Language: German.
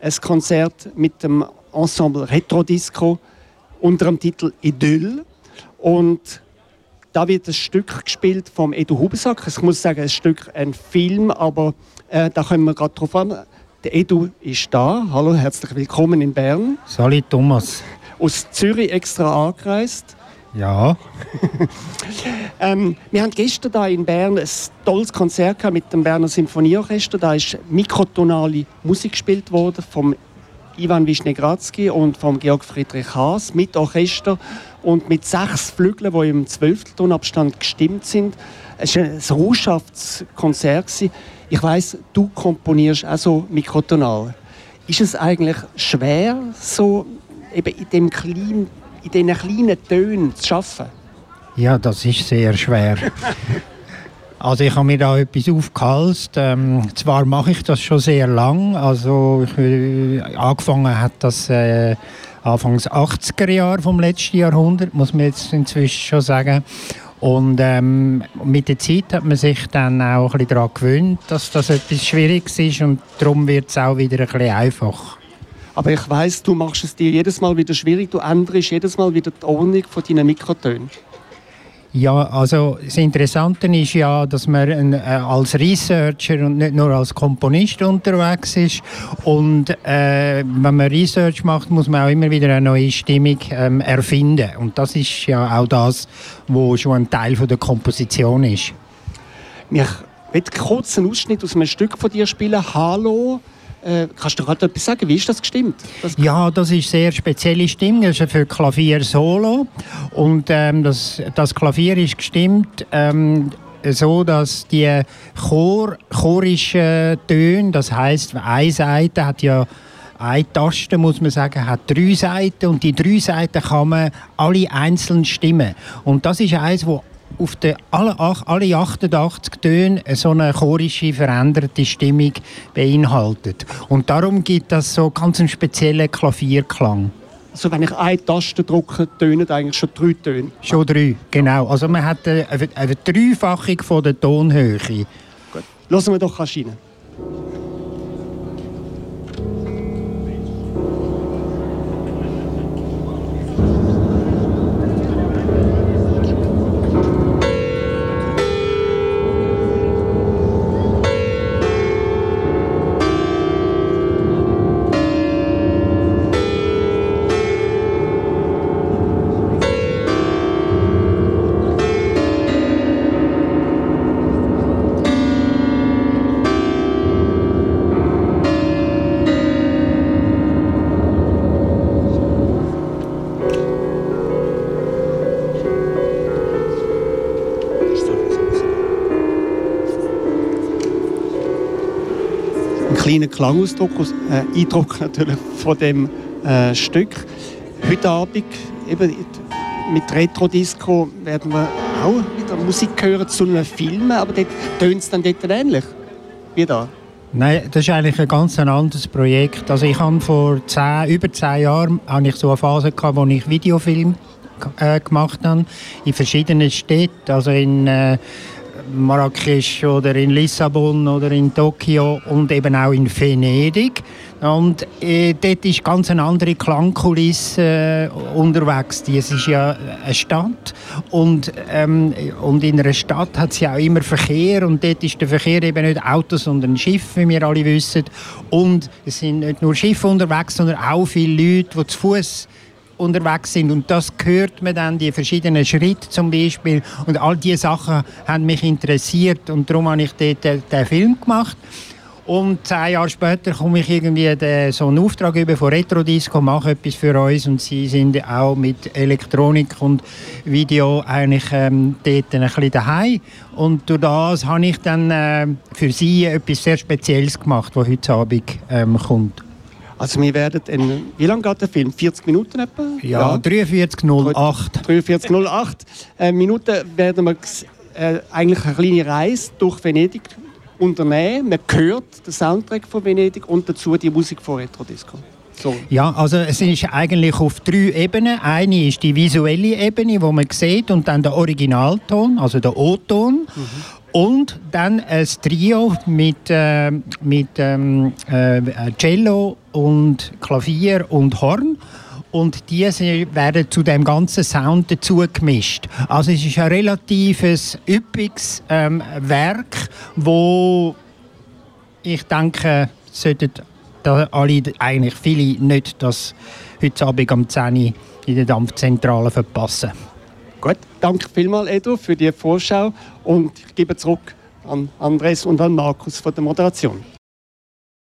ein Konzert mit dem Ensemble Retro Disco unter dem Titel Idyll. Und da wird ein Stück gespielt vom Edu Hubesack. Ich muss sagen, ein Stück, ein Film, aber äh, da kommen wir gerade drauf an. Der Edu ist da. Hallo, herzlich willkommen in Bern. Salut Thomas. Aus Zürich extra angereist. Ja. ähm, wir haben gestern da in Bern ein tolles Konzert mit dem Berner Sinfonieorchester. Da ist mikrotonale Musik gespielt worden vom Ivan Wischnegratzki und vom Georg Friedrich Haas mit Orchester und mit sechs Flügeln, die im Zwölfteltonabstand gestimmt sind. Es war ein Rauschaftskonzert. Ich weiß, du komponierst auch so mikrotonal. Ist es eigentlich schwer, so eben in dem kleinen in diesen kleinen Tönen zu arbeiten? Ja, das ist sehr schwer. also ich habe mir da etwas aufgehalst. Ähm, zwar mache ich das schon sehr lang. Also ich, äh, angefangen hat das äh, Anfangs 80er Jahre vom letzten Jahrhundert, muss man jetzt inzwischen schon sagen. Und ähm, mit der Zeit hat man sich dann auch ein bisschen daran gewöhnt, dass das etwas Schwieriges ist und darum wird es auch wieder ein bisschen einfach. Aber ich weiß, du machst es dir jedes Mal wieder schwierig. Du änderst jedes Mal wieder die Ordnung von deinen Mikrotönen. Ja, also das Interessante ist ja, dass man äh, als Researcher und nicht nur als Komponist unterwegs ist. Und äh, wenn man Research macht, muss man auch immer wieder eine neue Stimmung ähm, erfinden. Und das ist ja auch das, was schon ein Teil von der Komposition ist. Ich möchte kurz einen Ausschnitt aus einem Stück von dir spielen. Hallo. Äh, kannst du gerade etwas sagen? Wie ist das gestimmt? Das ja, das ist sehr spezielle Stimmung. Das ist für Klavier Solo. Und ähm, das, das Klavier ist gestimmt ähm, so, dass die Chor, chorischen Töne, das heißt, eine Seite hat ja eine Taste, muss man sagen, hat drei Seiten und die drei Seiten kann man alle einzeln stimmen. Und das ist eins, wo auf den, alle, alle 88 Töne so eine chorische, veränderte Stimmung beinhaltet. Und darum gibt das so ganz einen speziellen Klavierklang. Also wenn ich eine Taste drücke, tönen eigentlich schon drei Töne? Schon drei, genau. Also man hat eine, eine Dreifachung von der Tonhöhe. Gut. Lassen wir doch rein. Kleinen Klangausdruck, äh, Eindruck natürlich von dem äh, Stück. Heute Abend eben mit Retro Disco werden wir auch wieder Musik hören zu einem Film, aber dort tönt es dann dort ähnlich wie da. Nein, das ist eigentlich ein ganz anderes Projekt. Also ich habe vor zehn, über zehn Jahren habe ich so eine Phase gehabt, wo ich Videofilm äh, gemacht habe in verschiedenen Städten, also in äh, Marrakesch oder in Lissabon oder in Tokio und eben auch in Venedig. Und äh, dort ist ganz eine andere Klangkulisse äh, unterwegs. Es ist ja eine Stadt und, ähm, und in einer Stadt hat es ja auch immer Verkehr und dort ist der Verkehr eben nicht Autos, sondern Schiffe, wie wir alle wissen. Und es sind nicht nur Schiffe unterwegs, sondern auch viele Leute, die zu Fuß unterwegs sind. Und das hört man dann, die verschiedenen Schritte zum Beispiel. Und all diese Sachen haben mich interessiert und darum habe ich dort den, den Film gemacht. Und zehn Jahre später komme ich irgendwie den, so einen Auftrag über von Retro Disco, mache etwas für uns und sie sind auch mit Elektronik und Video eigentlich ähm, dort ein bisschen daheim. Und durch das habe ich dann äh, für sie etwas sehr Spezielles gemacht, was heute Abend ähm, kommt. Also wir werden, in, wie lange geht der Film? 40 Minuten etwa? Ja, ja. 43.08. 43.08 äh, Minuten werden wir äh, eigentlich eine kleine Reise durch Venedig unternehmen. Man hört den Soundtrack von Venedig und dazu die Musik von Retro Disco. So. Ja, also es ist eigentlich auf drei Ebenen. Eine ist die visuelle Ebene, wo man sieht, und dann der Originalton, also der O-Ton. Mhm. Und dann ein Trio mit, äh, mit ähm, äh, Cello und Klavier und Horn. Und diese werden zu dem ganzen Sound dazu gemischt. Also es ist ein relativ üppiges ähm, Werk, wo ich denke, sollten da alle, eigentlich viele nicht das heute Abend am 10 Uhr in der Dampfzentrale verpassen. Gut, danke vielmals, Edu, für die Vorschau und ich gebe zurück an Andres und an Markus von der Moderation.